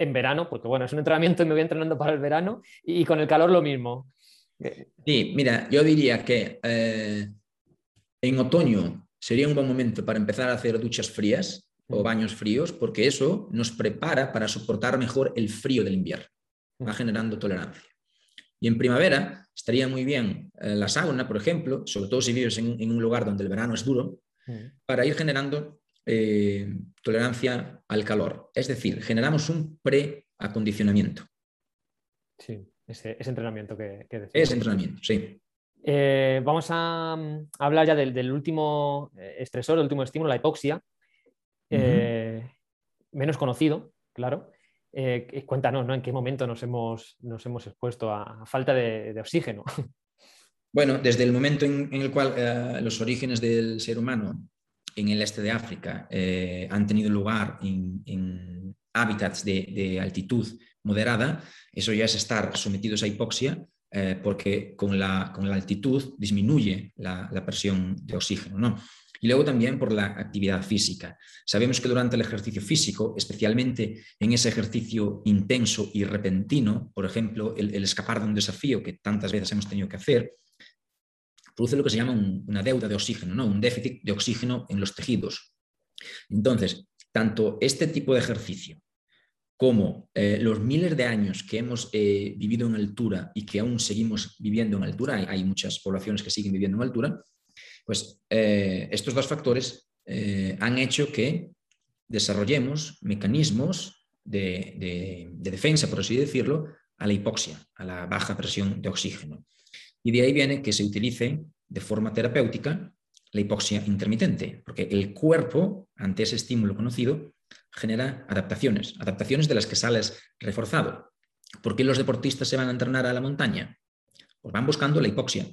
Speaker 1: en verano, porque bueno, es un entrenamiento y me voy entrenando para el verano, y, con el calor lo mismo.
Speaker 2: Sí, mira, yo diría que eh, en otoño sería un buen momento para empezar a hacer duchas frías o baños fríos, porque eso nos prepara para soportar mejor el frío del invierno, va generando tolerancia. Y en primavera estaría muy bien eh, la sauna, por ejemplo, sobre todo si vives en, en, un lugar donde el verano es duro, mm. para ir generando eh, tolerancia al calor. Es decir, generamos un preacondicionamiento.
Speaker 1: Sí, ese, entrenamiento que, que
Speaker 2: Ese entrenamiento, sí.
Speaker 1: Eh, vamos a, hablar ya del, último estresor, el último estímulo, la hipoxia. Menos conocido, claro. Cuéntanos, ¿no? ¿En qué momento nos hemos, nos hemos expuesto a, falta de, oxígeno?
Speaker 2: Bueno, desde el momento en, el cual los orígenes del ser humano en el este de África eh, han tenido lugar en, hábitats de, altitud moderada, eso ya es estar sometidos a hipoxia eh, porque con la, con la, altitud disminuye la, presión de oxígeno. ¿no? Y luego también por la actividad física. Sabemos que durante el ejercicio físico, especialmente en ese ejercicio intenso y repentino, por ejemplo, el, escapar de un desafío que tantas veces hemos tenido que hacer, produce lo que se llama una deuda de oxígeno, ¿no? un déficit de oxígeno en los tejidos. Entonces, tanto este tipo de ejercicio como eh, los miles de años que hemos eh, vivido en altura y que aún seguimos viviendo en altura, hay, muchas poblaciones que siguen viviendo en altura, pues eh, estos dos factores han hecho que desarrollemos mecanismos de, de defensa, por así decirlo, a la hipoxia, a la baja presión de oxígeno. Y de ahí viene que se utilice de forma terapéutica la hipoxia intermitente, porque el cuerpo, ante ese estímulo conocido, genera adaptaciones, adaptaciones de las que sales reforzado. ¿Por qué los deportistas se van a entrenar a la montaña? Pues van buscando la hipoxia,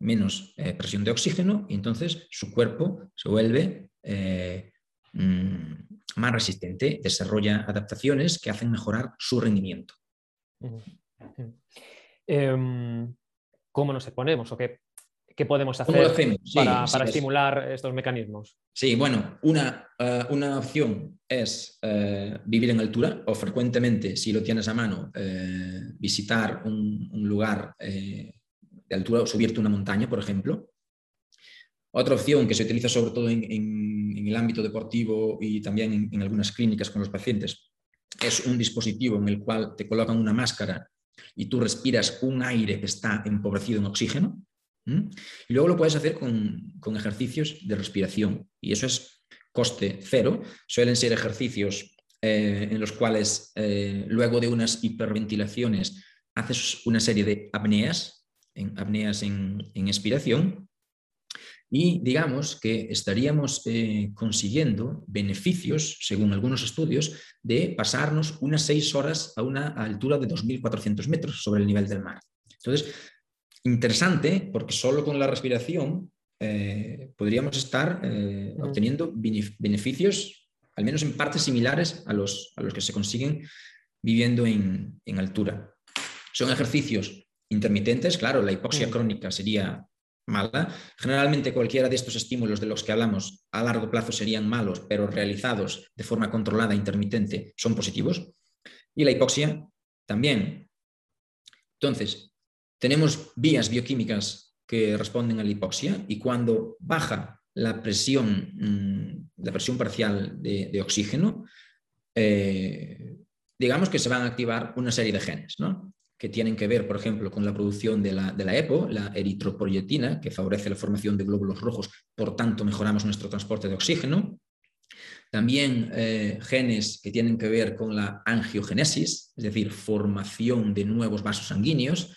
Speaker 2: menos eh, presión de oxígeno, y entonces su cuerpo se vuelve eh, mm, más resistente, desarrolla adaptaciones que hacen mejorar su rendimiento.
Speaker 1: Cómo nos exponemos o qué, ¿Qué podemos hacer para, estimular estos mecanismos?
Speaker 2: Sí, bueno, una, eh, una opción es vivir en altura o frecuentemente, si lo tienes a mano, visitar un, lugar de altura o subirte una montaña, por ejemplo. Otra opción que se utiliza sobre todo en, el ámbito deportivo y también en, algunas clínicas con los pacientes es un dispositivo en el cual te colocan una máscara y tú respiras un aire que está empobrecido en oxígeno y luego lo puedes hacer con, ejercicios de respiración. Y eso es coste cero. Suelen ser ejercicios eh, en los cuales eh, luego de unas hiperventilaciones haces una serie de apneas, en, apneas en, expiración. Y digamos que estaríamos eh, consiguiendo beneficios, según algunos estudios, de pasarnos unas seis horas a una altura de 2.400 metros sobre el nivel del mar. Entonces, interesante porque solo con la respiración eh, podríamos estar eh, obteniendo beneficios, al menos en partes similares a los, a los que se consiguen viviendo en, altura. Son ejercicios intermitentes, claro, la hipoxia crónica sería mala. Generalmente cualquiera de estos estímulos de los que hablamos a largo plazo serían malos, pero realizados de forma controlada, intermitente, son positivos. Y la hipoxia también. Entonces, tenemos vías bioquímicas que responden a la hipoxia y cuando baja la presión, mm, la presión parcial de, oxígeno, eh, digamos que se van a activar una serie de genes, que tienen que ver, por ejemplo, con la producción de la, EPO, la eritropoyetina, que favorece la formación de glóbulos rojos, por tanto mejoramos nuestro transporte de oxígeno. También eh, genes que tienen que ver con la angiogenesis, es decir, formación de nuevos vasos sanguíneos,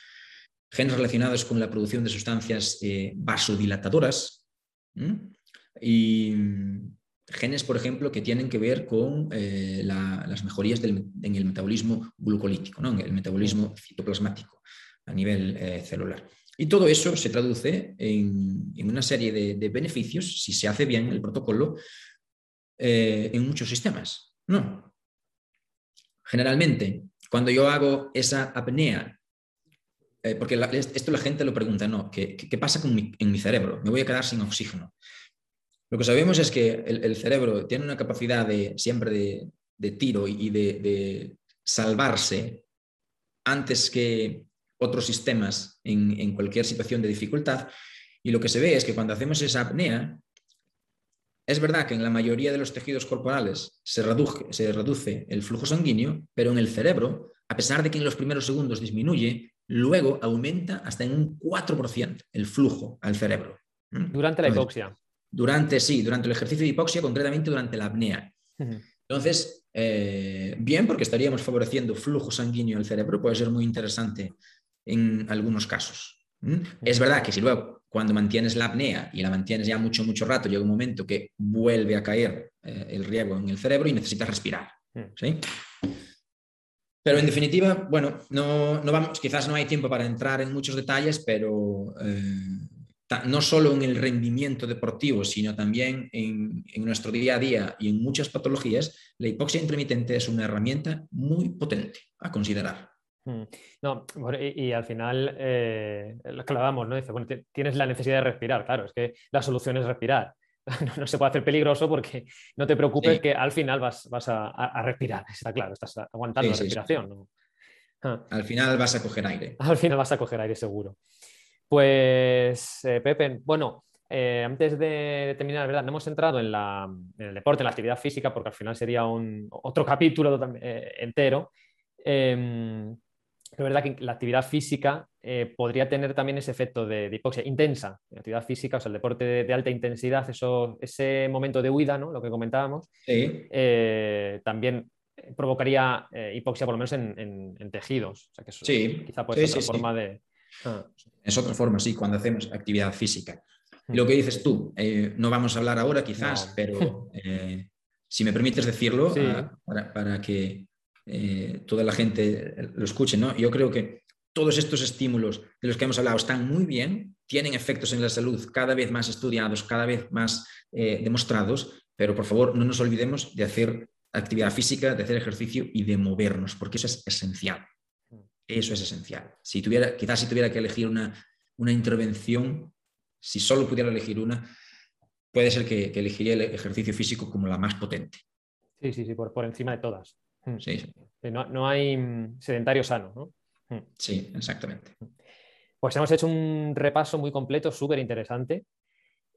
Speaker 2: genes relacionados con la producción de sustancias eh, vasodilatadoras y genes, por ejemplo, que tienen que ver con eh, las mejorías en el metabolismo glucolítico, ¿no? en el metabolismo citoplasmático a nivel eh, celular. Y todo eso se traduce en, una serie de, beneficios, si se hace bien el protocolo, en muchos sistemas. No. Generalmente, cuando yo hago esa apnea eh, porque esto la gente lo pregunta, no, ¿qué, pasa en mi cerebro? Me voy a quedar sin oxígeno. Lo que sabemos es que el, cerebro tiene una capacidad de, siempre de, tiro y de, salvarse antes que otros sistemas en, cualquier situación de dificultad. Y lo que se ve es que cuando hacemos esa apnea, es verdad que en la mayoría de los tejidos corporales se reduce el flujo sanguíneo, pero en el cerebro, a pesar de que en los primeros segundos disminuye, luego aumenta hasta en un 4% el flujo al cerebro.
Speaker 1: Durante la hipoxia.
Speaker 2: Durante, sí, durante el ejercicio de hipoxia, concretamente durante la apnea. Entonces, eh, bien, porque estaríamos favoreciendo flujo sanguíneo al cerebro, puede ser muy interesante en algunos casos. Es verdad que si luego, cuando mantienes la apnea y la mantienes ya mucho, mucho rato, llega un momento que vuelve a caer eh, el riego en el cerebro y necesitas respirar. ¿sí? Pero en definitiva, bueno, no, vamos, quizás no hay tiempo para entrar en muchos detalles, pero eh, no solo en el rendimiento deportivo, sino también en, nuestro día a día y en muchas patologías, la hipoxia intermitente es una herramienta muy potente a considerar.
Speaker 1: Hmm. No, y, al final, eh, lo hablábamos, ¿no? Dice, bueno, tienes la necesidad de respirar, claro, es que la solución es respirar. no, se puede hacer peligroso porque no te preocupes que al final vas, a, respirar, está claro, estás aguantando la respiración.
Speaker 2: Ah. Al final vas a coger aire.
Speaker 1: Al final vas a coger aire seguro. Pues, eh, Pepe, bueno, eh, antes de, terminar, ¿verdad? No hemos entrado en, el deporte, en la actividad física, porque al final sería un, otro capítulo eh, entero. Em, es verdad que la actividad física eh, podría tener también ese efecto de, hipoxia intensa. La actividad física, o sea, el deporte de, alta intensidad, eso, ese momento de huida, ¿no? lo que comentábamos, eh, también provocaría eh, hipoxia por lo menos en, tejidos. O sea, que eso
Speaker 2: sí.
Speaker 1: quizá puede ser otra forma de...
Speaker 2: Ah. Es otra forma, sí, cuando hacemos actividad física. Y lo que dices tú, no vamos a hablar ahora quizás, pero si me permites decirlo, ah, para que eh, toda la gente lo escuche, ¿no? Yo creo que todos estos estímulos de los que hemos hablado están muy bien, tienen efectos en la salud cada vez más estudiados, cada vez más eh, demostrados, pero por favor no nos olvidemos de hacer actividad física, de hacer ejercicio y de movernos, porque eso es esencial. Eso es esencial. Si tuviera, quizás si tuviera que elegir una, una intervención si solo pudiera elegir una, puede ser que, elegiría el ejercicio físico como la más potente.
Speaker 1: Sí, sí, sí, por, por encima de todas.
Speaker 2: Mm. Sí, sí.
Speaker 1: No, no, hay mm, sedentario sano,
Speaker 2: ¿no? Mm. Sí, exactamente.
Speaker 1: Pues hemos hecho un repaso muy completo, súper interesante.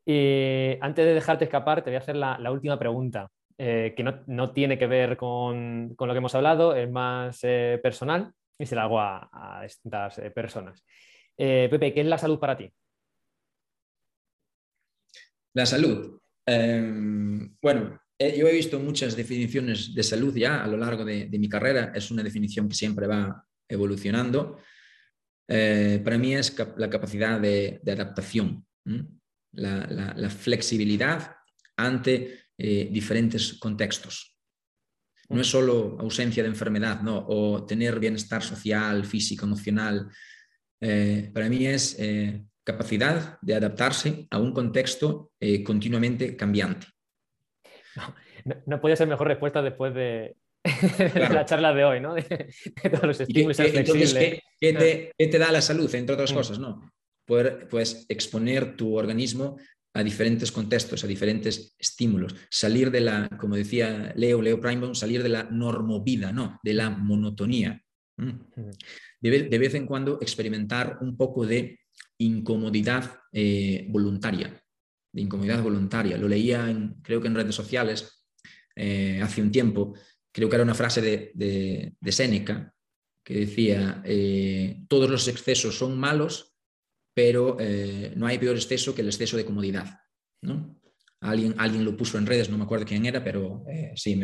Speaker 1: Y antes de dejarte escapar, te voy a hacer la, última pregunta, eh, que no, tiene que ver con, lo que hemos hablado, es más eh, personal y se la hago a, distintas eh, personas. Pepe, ¿qué es la salud para ti?
Speaker 2: La salud. Em, bueno, yo he visto muchas definiciones de salud ya a lo largo de, mi carrera. Es una definición que siempre va evolucionando. para mí es la capacidad de, adaptación la, flexibilidad ante eh, diferentes contextos. No es solo ausencia de enfermedad, ¿no? o tener bienestar social, físico, emocional. Eh, para mí es eh, capacidad de adaptarse a un contexto continuamente cambiante.
Speaker 1: No, puede ser mejor respuesta después de, la charla de hoy, ¿no? De, todos los estímulos.
Speaker 2: ¿qué, ¿qué, te, da la salud, entre otras mm. cosas? ¿no? poder pues, exponer tu organismo a diferentes contextos, a diferentes estímulos, salir de la, como decía Leo, Leo Primebaum, salir de la normovida, ¿no? de la monotonía. De, vez en cuando experimentar un poco de incomodidad eh, voluntaria, de incomodidad voluntaria. Lo leía, en, creo que en redes sociales, eh, hace un tiempo, creo que era una frase de, de, de Séneca, que decía, eh, todos los excesos son malos pero eh, no hay peor exceso que el exceso de comodidad. ¿no? Alguien, alguien lo puso en redes, no me acuerdo quién era, pero eh, sí,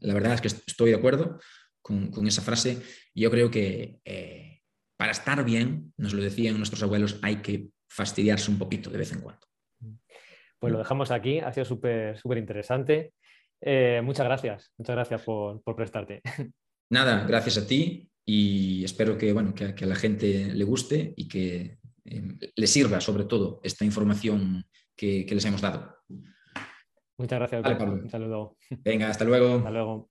Speaker 2: la verdad es que estoy de acuerdo con, esa frase. Yo creo que eh, para estar bien, nos lo decían nuestros abuelos, hay que fastidiarse un poquito de vez en cuando.
Speaker 1: Pues lo dejamos aquí, ha sido súper súper interesante. muchas gracias, muchas gracias por, prestarte.
Speaker 2: Nada, gracias a ti y espero que, bueno, que, que a la gente le guste y que eh, le sirva sobre todo esta información que, les hemos dado.
Speaker 1: Muchas gracias. Pablo. Un saludo.
Speaker 2: Venga, hasta luego.
Speaker 1: Hasta luego.